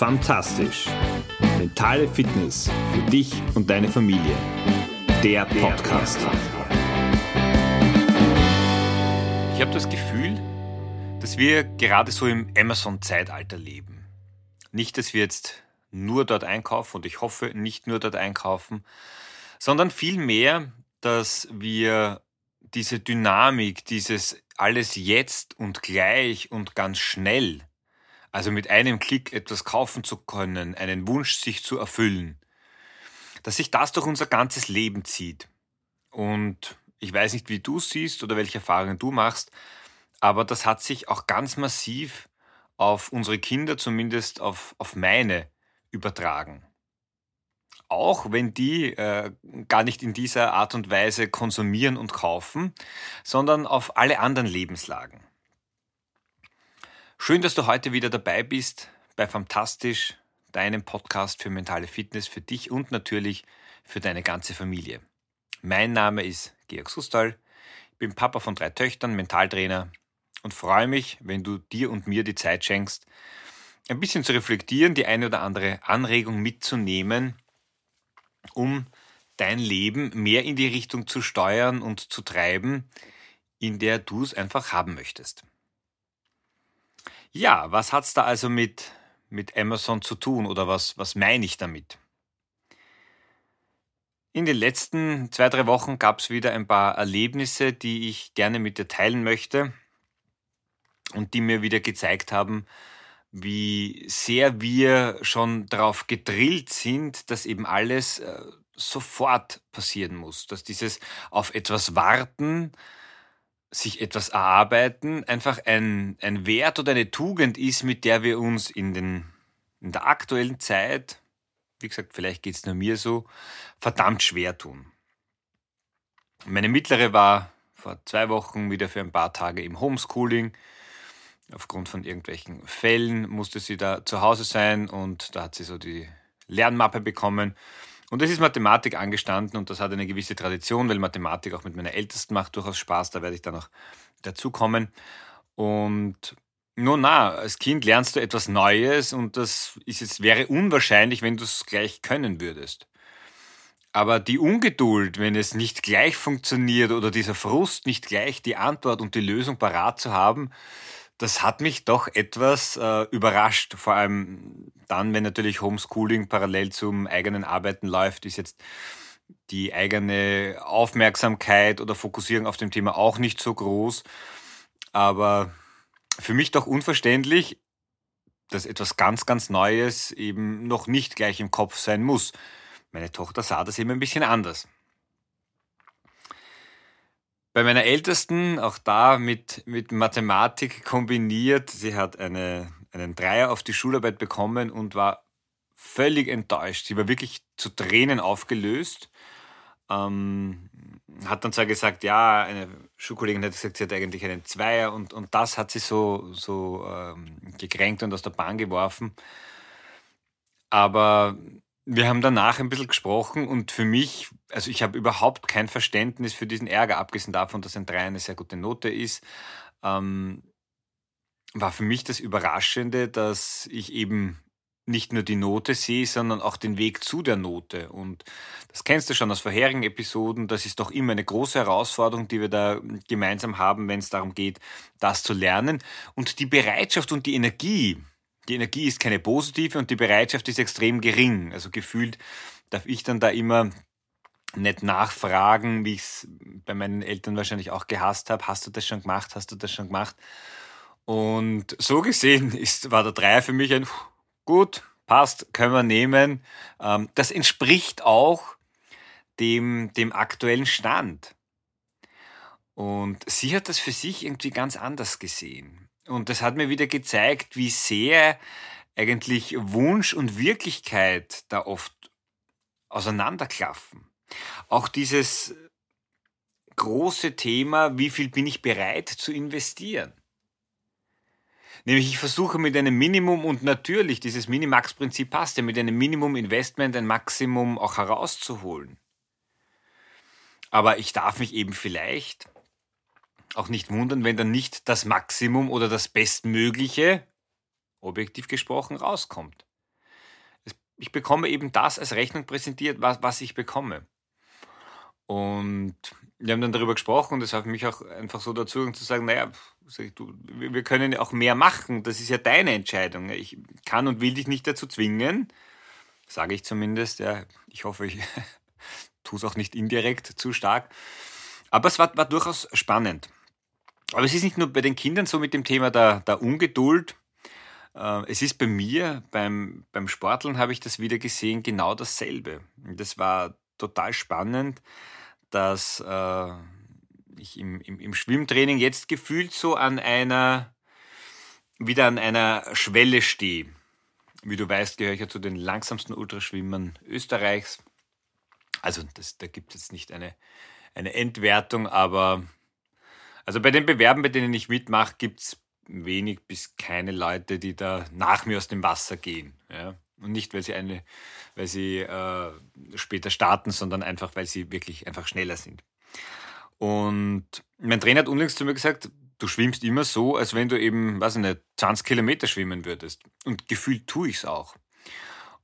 Fantastisch. Mentale Fitness für dich und deine Familie. Der Podcast. Ich habe das Gefühl, dass wir gerade so im Amazon-Zeitalter leben. Nicht, dass wir jetzt nur dort einkaufen und ich hoffe nicht nur dort einkaufen, sondern vielmehr, dass wir diese Dynamik, dieses alles jetzt und gleich und ganz schnell also mit einem Klick etwas kaufen zu können, einen Wunsch sich zu erfüllen, dass sich das durch unser ganzes Leben zieht. Und ich weiß nicht, wie du siehst oder welche Erfahrungen du machst, aber das hat sich auch ganz massiv auf unsere Kinder, zumindest auf, auf meine, übertragen. Auch wenn die äh, gar nicht in dieser Art und Weise konsumieren und kaufen, sondern auf alle anderen Lebenslagen. Schön, dass du heute wieder dabei bist bei Fantastisch, deinem Podcast für mentale Fitness für dich und natürlich für deine ganze Familie. Mein Name ist Georg Sustal, ich bin Papa von drei Töchtern, Mentaltrainer und freue mich, wenn du dir und mir die Zeit schenkst, ein bisschen zu reflektieren, die eine oder andere Anregung mitzunehmen, um dein Leben mehr in die Richtung zu steuern und zu treiben, in der du es einfach haben möchtest. Ja, was hat's da also mit, mit Amazon zu tun oder was, was meine ich damit? In den letzten zwei, drei Wochen gab es wieder ein paar Erlebnisse, die ich gerne mit dir teilen möchte und die mir wieder gezeigt haben, wie sehr wir schon darauf gedrillt sind, dass eben alles äh, sofort passieren muss, dass dieses auf etwas warten, sich etwas erarbeiten einfach ein, ein Wert oder eine Tugend ist, mit der wir uns in, den, in der aktuellen Zeit, wie gesagt, vielleicht geht es nur mir so, verdammt schwer tun. Meine mittlere war vor zwei Wochen wieder für ein paar Tage im Homeschooling. Aufgrund von irgendwelchen Fällen musste sie da zu Hause sein und da hat sie so die Lernmappe bekommen. Und es ist Mathematik angestanden und das hat eine gewisse Tradition, weil Mathematik auch mit meiner Ältesten macht durchaus Spaß, da werde ich dann noch dazukommen. Und nun na, als Kind lernst du etwas Neues und das ist jetzt, wäre unwahrscheinlich, wenn du es gleich können würdest. Aber die Ungeduld, wenn es nicht gleich funktioniert oder dieser Frust, nicht gleich die Antwort und die Lösung parat zu haben, das hat mich doch etwas äh, überrascht. Vor allem dann, wenn natürlich Homeschooling parallel zum eigenen Arbeiten läuft, ist jetzt die eigene Aufmerksamkeit oder Fokussierung auf dem Thema auch nicht so groß. Aber für mich doch unverständlich, dass etwas ganz, ganz Neues eben noch nicht gleich im Kopf sein muss. Meine Tochter sah das eben ein bisschen anders. Bei meiner Ältesten, auch da mit, mit Mathematik kombiniert, sie hat eine, einen Dreier auf die Schularbeit bekommen und war völlig enttäuscht. Sie war wirklich zu Tränen aufgelöst. Ähm, hat dann zwar gesagt, ja, eine Schulkollegin hat gesagt, sie hat eigentlich einen Zweier und, und das hat sie so, so ähm, gekränkt und aus der Bahn geworfen. Aber wir haben danach ein bisschen gesprochen und für mich, also ich habe überhaupt kein Verständnis für diesen Ärger, abgesehen davon, dass ein 3 eine sehr gute Note ist, ähm, war für mich das Überraschende, dass ich eben nicht nur die Note sehe, sondern auch den Weg zu der Note. Und das kennst du schon aus vorherigen Episoden. Das ist doch immer eine große Herausforderung, die wir da gemeinsam haben, wenn es darum geht, das zu lernen. Und die Bereitschaft und die Energie, die Energie ist keine positive und die Bereitschaft ist extrem gering. Also gefühlt darf ich dann da immer nicht nachfragen, wie ich es bei meinen Eltern wahrscheinlich auch gehasst habe. Hast du das schon gemacht? Hast du das schon gemacht? Und so gesehen ist, war der Dreier für mich ein gut, passt, können wir nehmen. Ähm, das entspricht auch dem, dem aktuellen Stand. Und sie hat das für sich irgendwie ganz anders gesehen. Und das hat mir wieder gezeigt, wie sehr eigentlich Wunsch und Wirklichkeit da oft auseinanderklaffen. Auch dieses große Thema, wie viel bin ich bereit zu investieren? Nämlich ich versuche mit einem Minimum und natürlich dieses Minimax-Prinzip passt ja mit einem Minimum Investment ein Maximum auch herauszuholen. Aber ich darf mich eben vielleicht auch nicht wundern, wenn dann nicht das Maximum oder das Bestmögliche, objektiv gesprochen, rauskommt. ich bekomme eben das als Rechnung präsentiert, was, was ich bekomme. Und wir haben dann darüber gesprochen und das für mich auch einfach so dazu, zu sagen, naja, du, wir können auch mehr machen, das ist ja deine Entscheidung. Ich kann und will dich nicht dazu zwingen, sage ich zumindest. Ja, ich hoffe, ich tue es auch nicht indirekt zu stark. Aber es war, war durchaus spannend. Aber es ist nicht nur bei den Kindern so mit dem Thema der, der Ungeduld. Äh, es ist bei mir, beim, beim Sporteln habe ich das wieder gesehen, genau dasselbe. Das war total spannend, dass äh, ich im, im, im Schwimmtraining jetzt gefühlt so an einer, wieder an einer Schwelle stehe. Wie du weißt, gehöre ich ja zu den langsamsten Ultraschwimmern Österreichs. Also das, da gibt es jetzt nicht eine, eine Entwertung, aber also bei den Bewerben, bei denen ich mitmache, gibt es wenig bis keine Leute, die da nach mir aus dem Wasser gehen. Ja? Und nicht, weil sie eine, weil sie äh, später starten, sondern einfach, weil sie wirklich einfach schneller sind. Und mein Trainer hat unlängst zu mir gesagt, du schwimmst immer so, als wenn du eben, weiß ich nicht, 20 Kilometer schwimmen würdest. Und gefühlt tue ich es auch.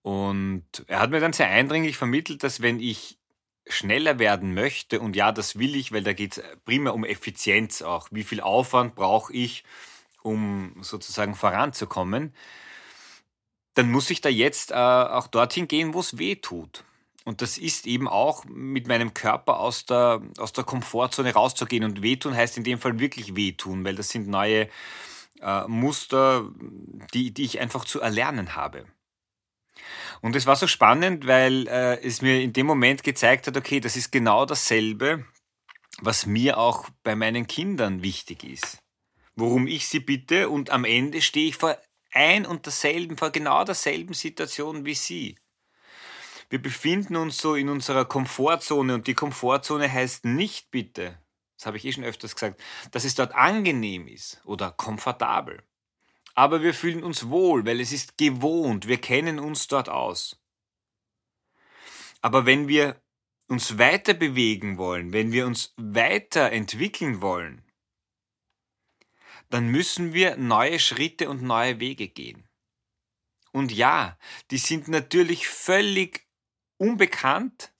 Und er hat mir dann sehr eindringlich vermittelt, dass wenn ich schneller werden möchte, und ja, das will ich, weil da geht es primär um Effizienz auch. Wie viel Aufwand brauche ich, um sozusagen voranzukommen? Dann muss ich da jetzt äh, auch dorthin gehen, wo es weh tut. Und das ist eben auch mit meinem Körper aus der, aus der Komfortzone rauszugehen. Und wehtun heißt in dem Fall wirklich wehtun, weil das sind neue äh, Muster, die, die ich einfach zu erlernen habe. Und es war so spannend, weil äh, es mir in dem Moment gezeigt hat, okay, das ist genau dasselbe, was mir auch bei meinen Kindern wichtig ist. Worum ich sie bitte und am Ende stehe ich vor ein und derselben, vor genau derselben Situation wie sie wir befinden uns so in unserer Komfortzone und die Komfortzone heißt nicht bitte, das habe ich eh schon öfters gesagt, dass es dort angenehm ist oder komfortabel. Aber wir fühlen uns wohl, weil es ist gewohnt, wir kennen uns dort aus. Aber wenn wir uns weiter bewegen wollen, wenn wir uns weiterentwickeln wollen, dann müssen wir neue Schritte und neue Wege gehen. Und ja, die sind natürlich völlig unbekannt.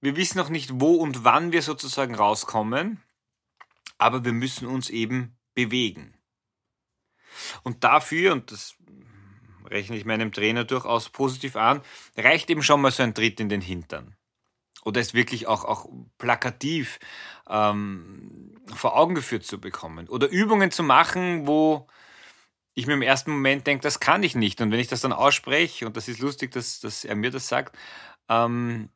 Wir wissen noch nicht, wo und wann wir sozusagen rauskommen, aber wir müssen uns eben bewegen. Und dafür, und das rechne ich meinem Trainer durchaus positiv an, reicht eben schon mal so ein Tritt in den Hintern. Oder es wirklich auch, auch plakativ ähm, vor Augen geführt zu bekommen. Oder Übungen zu machen, wo ich mir im ersten Moment denke, das kann ich nicht. Und wenn ich das dann ausspreche, und das ist lustig, dass, dass er mir das sagt, ähm,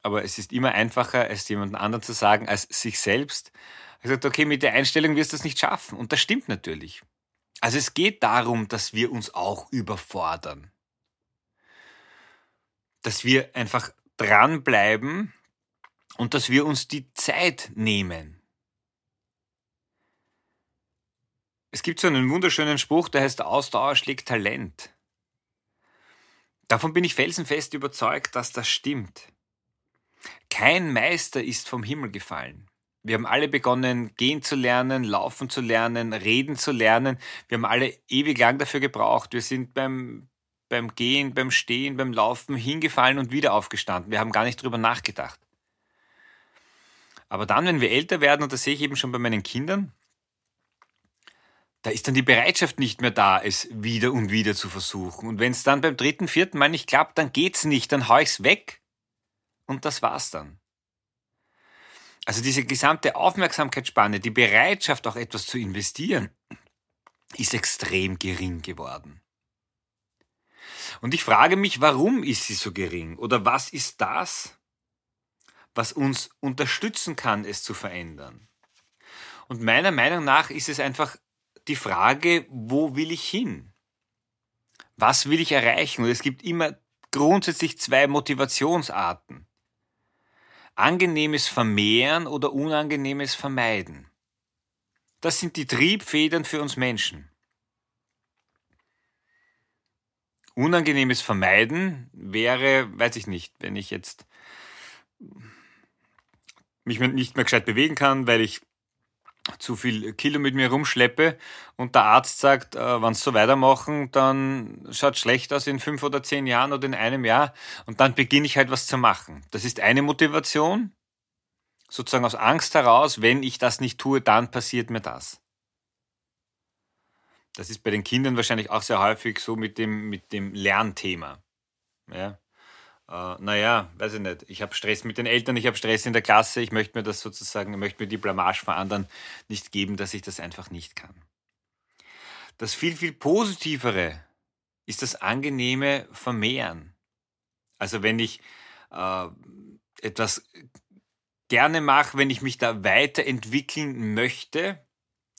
aber es ist immer einfacher, es jemandem anderen zu sagen, als sich selbst. Er sagt, okay, mit der Einstellung wirst du es nicht schaffen. Und das stimmt natürlich. Also es geht darum, dass wir uns auch überfordern. Dass wir einfach dranbleiben und dass wir uns die Zeit nehmen. Es gibt so einen wunderschönen Spruch, der heißt Ausdauer schlägt Talent. Davon bin ich felsenfest überzeugt, dass das stimmt. Kein Meister ist vom Himmel gefallen. Wir haben alle begonnen, gehen zu lernen, laufen zu lernen, reden zu lernen. Wir haben alle ewig lang dafür gebraucht. Wir sind beim, beim Gehen, beim Stehen, beim Laufen hingefallen und wieder aufgestanden. Wir haben gar nicht drüber nachgedacht. Aber dann, wenn wir älter werden, und das sehe ich eben schon bei meinen Kindern, da ist dann die Bereitschaft nicht mehr da, es wieder und wieder zu versuchen. Und wenn es dann beim dritten, vierten Mal nicht klappt, dann geht's nicht, dann hau ich's weg. Und das war's dann. Also diese gesamte Aufmerksamkeitsspanne, die Bereitschaft auch etwas zu investieren, ist extrem gering geworden. Und ich frage mich, warum ist sie so gering? Oder was ist das, was uns unterstützen kann, es zu verändern? Und meiner Meinung nach ist es einfach die Frage, wo will ich hin? Was will ich erreichen? Und es gibt immer grundsätzlich zwei Motivationsarten. Angenehmes Vermehren oder unangenehmes Vermeiden. Das sind die Triebfedern für uns Menschen. Unangenehmes Vermeiden wäre, weiß ich nicht, wenn ich jetzt mich nicht mehr gescheit bewegen kann, weil ich zu viel Kilo mit mir rumschleppe und der Arzt sagt, äh, wenn so weitermachen, dann schaut schlecht aus in fünf oder zehn Jahren oder in einem Jahr und dann beginne ich halt was zu machen. Das ist eine Motivation, sozusagen aus Angst heraus, wenn ich das nicht tue, dann passiert mir das. Das ist bei den Kindern wahrscheinlich auch sehr häufig so mit dem, mit dem Lernthema. Ja. Äh, naja, weiß ich nicht. Ich habe Stress mit den Eltern, ich habe Stress in der Klasse, ich möchte mir das sozusagen, ich möchte mir die Blamage vor anderen nicht geben, dass ich das einfach nicht kann. Das viel, viel Positivere ist das angenehme Vermehren. Also wenn ich äh, etwas gerne mache, wenn ich mich da weiterentwickeln möchte,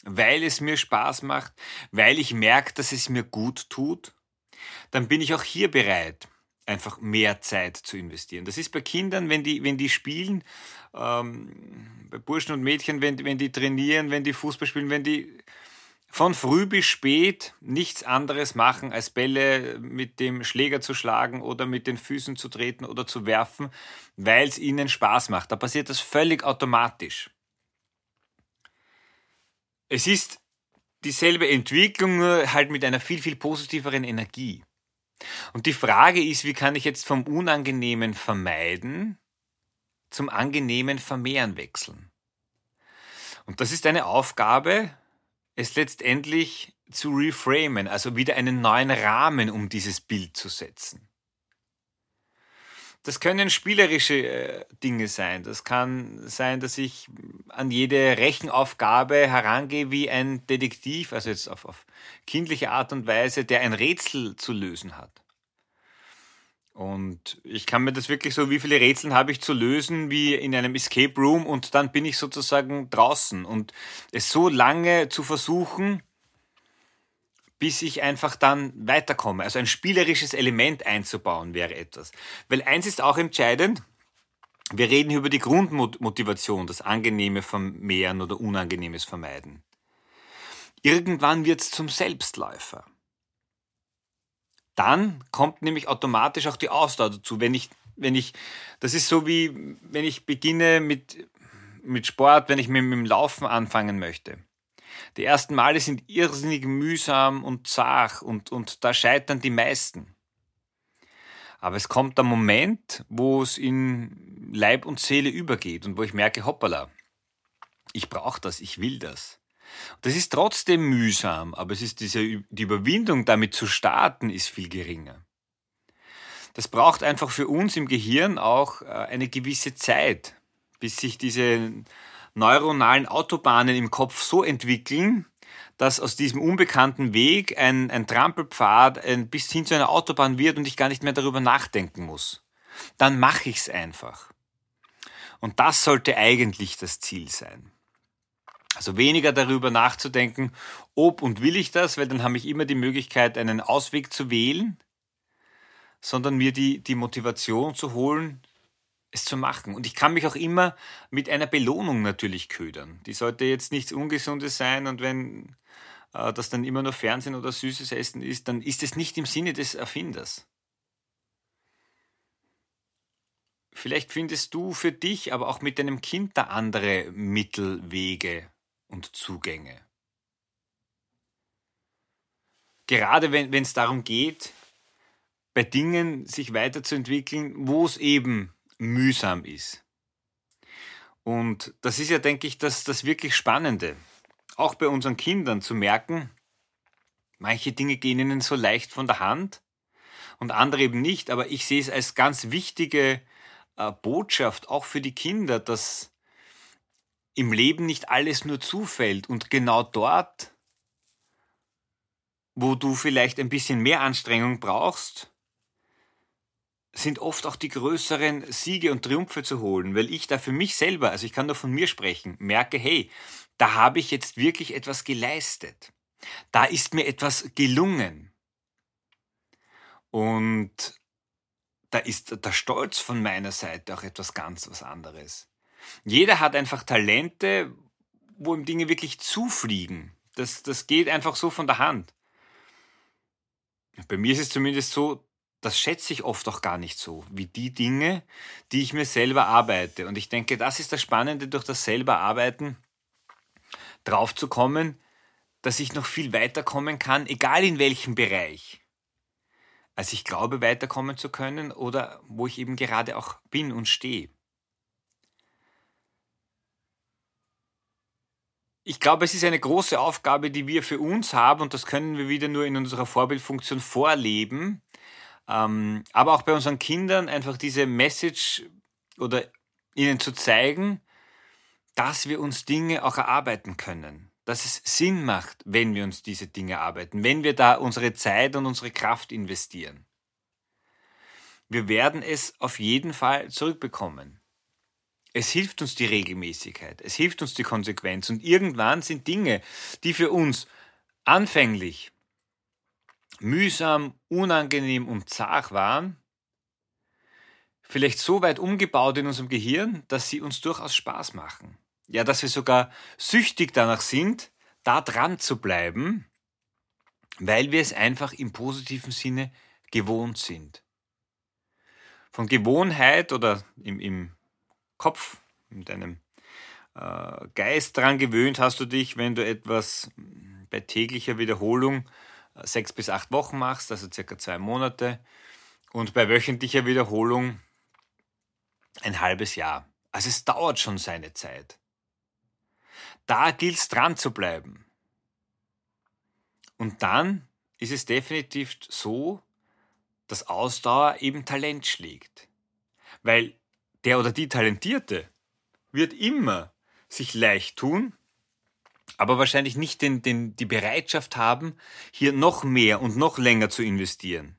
weil es mir Spaß macht, weil ich merke, dass es mir gut tut, dann bin ich auch hier bereit, einfach mehr Zeit zu investieren. Das ist bei Kindern, wenn die, wenn die spielen, ähm, bei Burschen und Mädchen, wenn, wenn die trainieren, wenn die Fußball spielen, wenn die von früh bis spät nichts anderes machen, als Bälle mit dem Schläger zu schlagen oder mit den Füßen zu treten oder zu werfen, weil es ihnen Spaß macht. Da passiert das völlig automatisch. Es ist dieselbe Entwicklung, halt mit einer viel, viel positiveren Energie. Und die Frage ist, wie kann ich jetzt vom Unangenehmen vermeiden zum angenehmen Vermehren wechseln? Und das ist eine Aufgabe, es letztendlich zu reframen, also wieder einen neuen Rahmen um dieses Bild zu setzen. Das können spielerische äh, Dinge sein. Das kann sein, dass ich an jede Rechenaufgabe herangehe wie ein Detektiv, also jetzt auf, auf kindliche Art und Weise, der ein Rätsel zu lösen hat. Und ich kann mir das wirklich so, wie viele Rätsel habe ich zu lösen, wie in einem Escape Room und dann bin ich sozusagen draußen. Und es so lange zu versuchen, bis ich einfach dann weiterkomme. Also ein spielerisches Element einzubauen wäre etwas. Weil eins ist auch entscheidend, wir reden über die Grundmotivation, das angenehme Vermehren oder unangenehmes Vermeiden. Irgendwann wird es zum Selbstläufer. Dann kommt nämlich automatisch auch die Ausdauer dazu. Wenn ich, wenn ich, das ist so wie, wenn ich beginne mit, mit Sport, wenn ich mit, mit dem Laufen anfangen möchte. Die ersten Male sind irrsinnig mühsam und zart und, und da scheitern die meisten. Aber es kommt der Moment, wo es in Leib und Seele übergeht und wo ich merke, hoppala, ich brauche das, ich will das. Das ist trotzdem mühsam, aber es ist diese, die Überwindung, damit zu starten, ist viel geringer. Das braucht einfach für uns im Gehirn auch äh, eine gewisse Zeit, bis sich diese neuronalen Autobahnen im Kopf so entwickeln, dass aus diesem unbekannten Weg ein, ein Trampelpfad ein, bis hin zu einer Autobahn wird und ich gar nicht mehr darüber nachdenken muss. Dann mache ich es einfach. Und das sollte eigentlich das Ziel sein. Also weniger darüber nachzudenken, ob und will ich das, weil dann habe ich immer die Möglichkeit, einen Ausweg zu wählen, sondern mir die, die Motivation zu holen, es zu machen. Und ich kann mich auch immer mit einer Belohnung natürlich ködern. Die sollte jetzt nichts Ungesundes sein und wenn äh, das dann immer nur Fernsehen oder süßes Essen ist, dann ist es nicht im Sinne des Erfinders. Vielleicht findest du für dich, aber auch mit deinem Kind da andere Mittelwege und Zugänge. Gerade wenn es darum geht, bei Dingen sich weiterzuentwickeln, wo es eben mühsam ist. Und das ist ja, denke ich, das, das wirklich Spannende. Auch bei unseren Kindern zu merken, manche Dinge gehen ihnen so leicht von der Hand und andere eben nicht. Aber ich sehe es als ganz wichtige äh, Botschaft, auch für die Kinder, dass im Leben nicht alles nur zufällt und genau dort, wo du vielleicht ein bisschen mehr Anstrengung brauchst, sind oft auch die größeren Siege und Triumphe zu holen, weil ich da für mich selber, also ich kann nur von mir sprechen, merke, hey, da habe ich jetzt wirklich etwas geleistet. Da ist mir etwas gelungen. Und da ist der Stolz von meiner Seite auch etwas ganz was anderes. Jeder hat einfach Talente, wo ihm Dinge wirklich zufliegen. Das, das geht einfach so von der Hand. Bei mir ist es zumindest so, das schätze ich oft auch gar nicht so, wie die Dinge, die ich mir selber arbeite. Und ich denke, das ist das Spannende durch das selber Arbeiten, drauf zu kommen, dass ich noch viel weiterkommen kann, egal in welchem Bereich. Als ich glaube, weiterkommen zu können oder wo ich eben gerade auch bin und stehe. Ich glaube, es ist eine große Aufgabe, die wir für uns haben und das können wir wieder nur in unserer Vorbildfunktion vorleben. Ähm, aber auch bei unseren Kindern einfach diese Message oder ihnen zu zeigen, dass wir uns Dinge auch erarbeiten können. Dass es Sinn macht, wenn wir uns diese Dinge erarbeiten, wenn wir da unsere Zeit und unsere Kraft investieren. Wir werden es auf jeden Fall zurückbekommen. Es hilft uns die Regelmäßigkeit, es hilft uns die Konsequenz und irgendwann sind Dinge, die für uns anfänglich mühsam, unangenehm und zart waren, vielleicht so weit umgebaut in unserem Gehirn, dass sie uns durchaus Spaß machen. Ja, dass wir sogar süchtig danach sind, da dran zu bleiben, weil wir es einfach im positiven Sinne gewohnt sind. Von Gewohnheit oder im, im Kopf, in deinem äh, Geist dran gewöhnt hast du dich, wenn du etwas bei täglicher Wiederholung sechs bis acht Wochen machst, also circa zwei Monate, und bei wöchentlicher Wiederholung ein halbes Jahr. Also es dauert schon seine Zeit. Da gilt es dran zu bleiben. Und dann ist es definitiv so, dass Ausdauer eben Talent schlägt. Weil der oder die Talentierte wird immer sich leicht tun, aber wahrscheinlich nicht den, den, die Bereitschaft haben, hier noch mehr und noch länger zu investieren.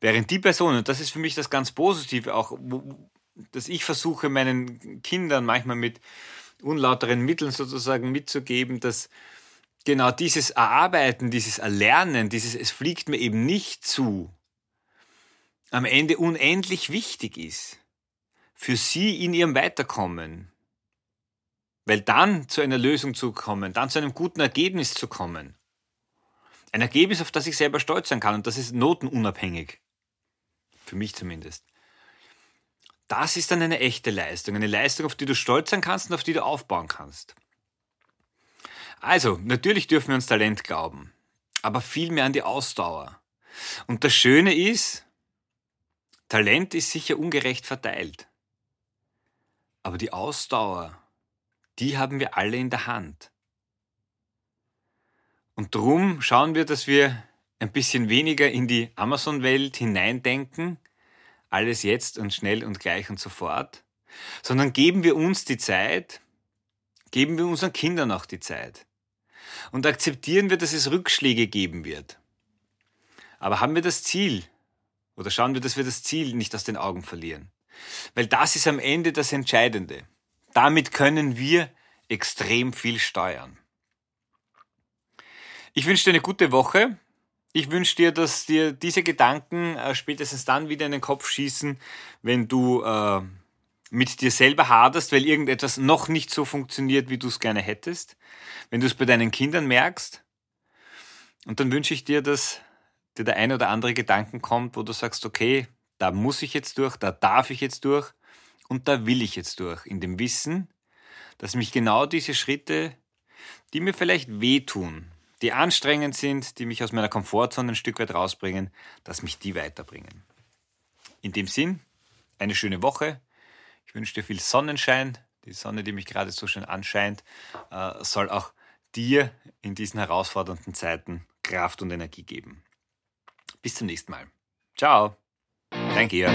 Während die Personen, das ist für mich das ganz Positive auch, dass ich versuche, meinen Kindern manchmal mit unlauteren Mitteln sozusagen mitzugeben, dass genau dieses Erarbeiten, dieses Erlernen, dieses Es fliegt mir eben nicht zu, am Ende unendlich wichtig ist für sie in ihrem Weiterkommen. Weil dann zu einer Lösung zu kommen, dann zu einem guten Ergebnis zu kommen. Ein Ergebnis, auf das ich selber stolz sein kann und das ist notenunabhängig. Für mich zumindest. Das ist dann eine echte Leistung. Eine Leistung, auf die du stolz sein kannst und auf die du aufbauen kannst. Also, natürlich dürfen wir uns Talent glauben, aber vielmehr an die Ausdauer. Und das Schöne ist, Talent ist sicher ungerecht verteilt. Aber die Ausdauer, die haben wir alle in der Hand. Und drum schauen wir, dass wir ein bisschen weniger in die Amazon-Welt hineindenken, alles jetzt und schnell und gleich und sofort, sondern geben wir uns die Zeit, geben wir unseren Kindern auch die Zeit und akzeptieren wir, dass es Rückschläge geben wird. Aber haben wir das Ziel oder schauen wir, dass wir das Ziel nicht aus den Augen verlieren. Weil das ist am Ende das Entscheidende. Damit können wir extrem viel steuern. Ich wünsche dir eine gute Woche. Ich wünsche dir, dass dir diese Gedanken äh, spätestens dann wieder in den Kopf schießen, wenn du äh, mit dir selber haderst, weil irgendetwas noch nicht so funktioniert, wie du es gerne hättest. Wenn du es bei deinen Kindern merkst. Und dann wünsche ich dir, dass dir der ein oder andere Gedanken kommt, wo du sagst, okay, da muss ich jetzt durch, da darf ich jetzt durch und da will ich jetzt durch, in dem Wissen, dass mich genau diese Schritte, die mir vielleicht wehtun, die anstrengend sind, die mich aus meiner Komfortzone ein Stück weit rausbringen, dass mich die weiterbringen. In dem Sinn, eine schöne Woche. Ich wünsche dir viel Sonnenschein. Die Sonne, die mich gerade so schön anscheint, äh, soll auch dir in diesen herausfordernden Zeiten Kraft und Energie geben. Bis zum nächsten Mal. Ciao. Thank you.